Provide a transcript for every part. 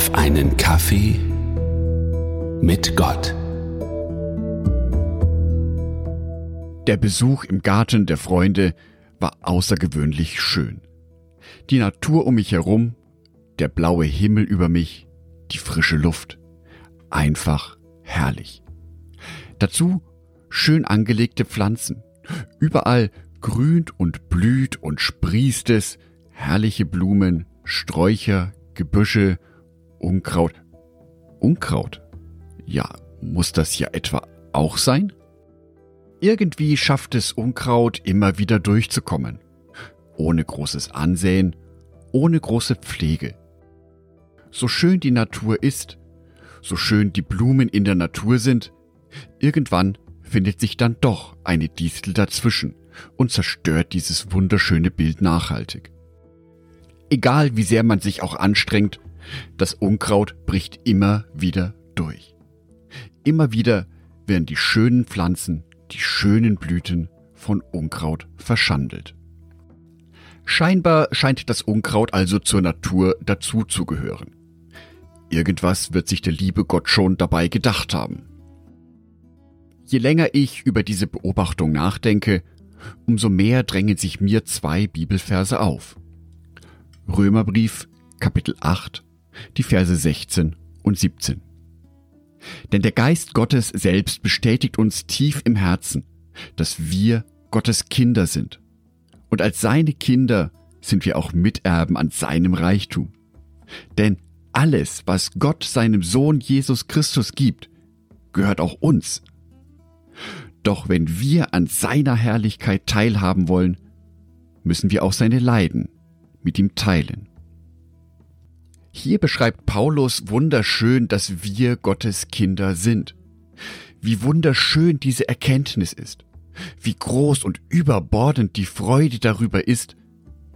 auf einen Kaffee mit Gott. Der Besuch im Garten der Freunde war außergewöhnlich schön. Die Natur um mich herum, der blaue Himmel über mich, die frische Luft. Einfach herrlich. Dazu schön angelegte Pflanzen. Überall grünt und blüht und sprießt es, herrliche Blumen, Sträucher, Gebüsche, Unkraut. Unkraut? Ja, muss das ja etwa auch sein? Irgendwie schafft es Unkraut immer wieder durchzukommen. Ohne großes Ansehen, ohne große Pflege. So schön die Natur ist, so schön die Blumen in der Natur sind, irgendwann findet sich dann doch eine Distel dazwischen und zerstört dieses wunderschöne Bild nachhaltig. Egal wie sehr man sich auch anstrengt, das Unkraut bricht immer wieder durch. Immer wieder werden die schönen Pflanzen, die schönen Blüten von Unkraut verschandelt. Scheinbar scheint das Unkraut also zur Natur dazuzugehören. Irgendwas wird sich der liebe Gott schon dabei gedacht haben. Je länger ich über diese Beobachtung nachdenke, umso mehr drängen sich mir zwei Bibelverse auf. Römerbrief, Kapitel 8, die Verse 16 und 17. Denn der Geist Gottes selbst bestätigt uns tief im Herzen, dass wir Gottes Kinder sind. Und als seine Kinder sind wir auch Miterben an seinem Reichtum. Denn alles, was Gott seinem Sohn Jesus Christus gibt, gehört auch uns. Doch wenn wir an seiner Herrlichkeit teilhaben wollen, müssen wir auch seine Leiden mit ihm teilen. Hier beschreibt Paulus wunderschön, dass wir Gottes Kinder sind. Wie wunderschön diese Erkenntnis ist. Wie groß und überbordend die Freude darüber ist,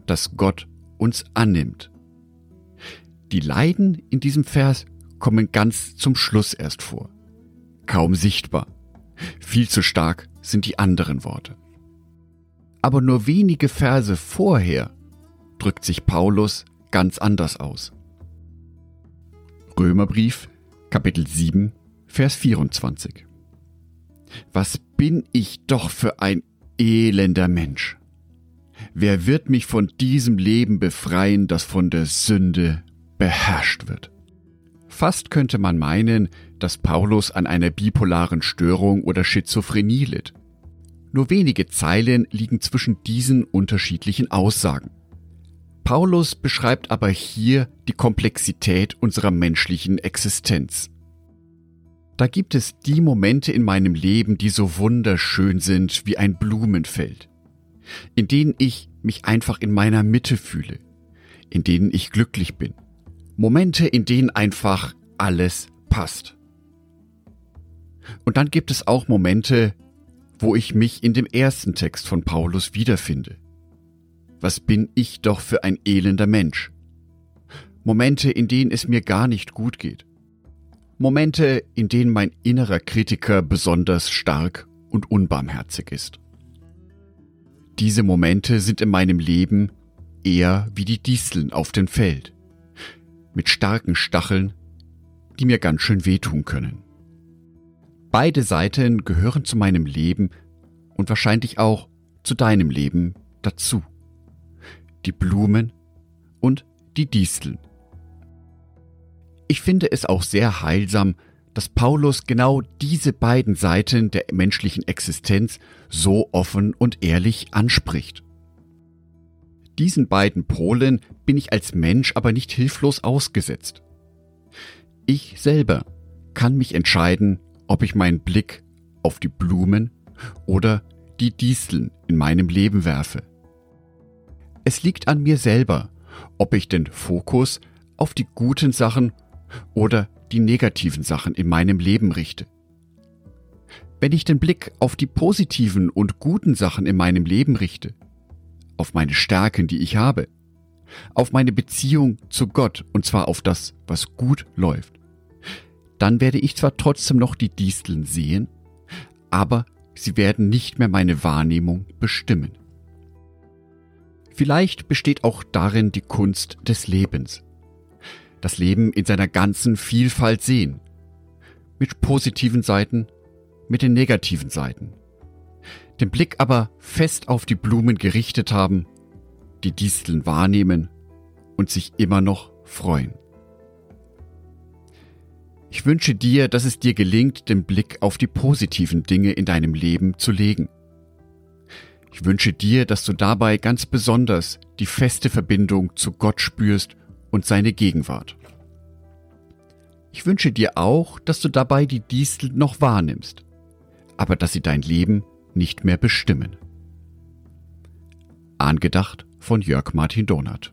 dass Gott uns annimmt. Die Leiden in diesem Vers kommen ganz zum Schluss erst vor. Kaum sichtbar. Viel zu stark sind die anderen Worte. Aber nur wenige Verse vorher drückt sich Paulus ganz anders aus. Römerbrief, Kapitel 7, Vers 24. Was bin ich doch für ein elender Mensch? Wer wird mich von diesem Leben befreien, das von der Sünde beherrscht wird? Fast könnte man meinen, dass Paulus an einer bipolaren Störung oder Schizophrenie litt. Nur wenige Zeilen liegen zwischen diesen unterschiedlichen Aussagen. Paulus beschreibt aber hier die Komplexität unserer menschlichen Existenz. Da gibt es die Momente in meinem Leben, die so wunderschön sind wie ein Blumenfeld, in denen ich mich einfach in meiner Mitte fühle, in denen ich glücklich bin, Momente, in denen einfach alles passt. Und dann gibt es auch Momente, wo ich mich in dem ersten Text von Paulus wiederfinde. Was bin ich doch für ein elender Mensch? Momente, in denen es mir gar nicht gut geht. Momente, in denen mein innerer Kritiker besonders stark und unbarmherzig ist. Diese Momente sind in meinem Leben eher wie die Disteln auf dem Feld mit starken Stacheln, die mir ganz schön wehtun können. Beide Seiten gehören zu meinem Leben und wahrscheinlich auch zu deinem Leben dazu. Die Blumen und die Disteln. Ich finde es auch sehr heilsam, dass Paulus genau diese beiden Seiten der menschlichen Existenz so offen und ehrlich anspricht. Diesen beiden Polen bin ich als Mensch aber nicht hilflos ausgesetzt. Ich selber kann mich entscheiden, ob ich meinen Blick auf die Blumen oder die Disteln in meinem Leben werfe. Es liegt an mir selber, ob ich den Fokus auf die guten Sachen oder die negativen Sachen in meinem Leben richte. Wenn ich den Blick auf die positiven und guten Sachen in meinem Leben richte, auf meine Stärken, die ich habe, auf meine Beziehung zu Gott und zwar auf das, was gut läuft, dann werde ich zwar trotzdem noch die Disteln sehen, aber sie werden nicht mehr meine Wahrnehmung bestimmen. Vielleicht besteht auch darin die Kunst des Lebens. das Leben in seiner ganzen Vielfalt sehen. Mit positiven Seiten, mit den negativen Seiten. Den Blick aber fest auf die Blumen gerichtet haben, die Disteln wahrnehmen und sich immer noch freuen. Ich wünsche dir, dass es dir gelingt, den Blick auf die positiven Dinge in deinem Leben zu legen. Ich wünsche dir, dass du dabei ganz besonders die feste Verbindung zu Gott spürst und seine Gegenwart. Ich wünsche dir auch, dass du dabei die Distel noch wahrnimmst, aber dass sie dein Leben nicht mehr bestimmen. Angedacht von Jörg Martin Donat.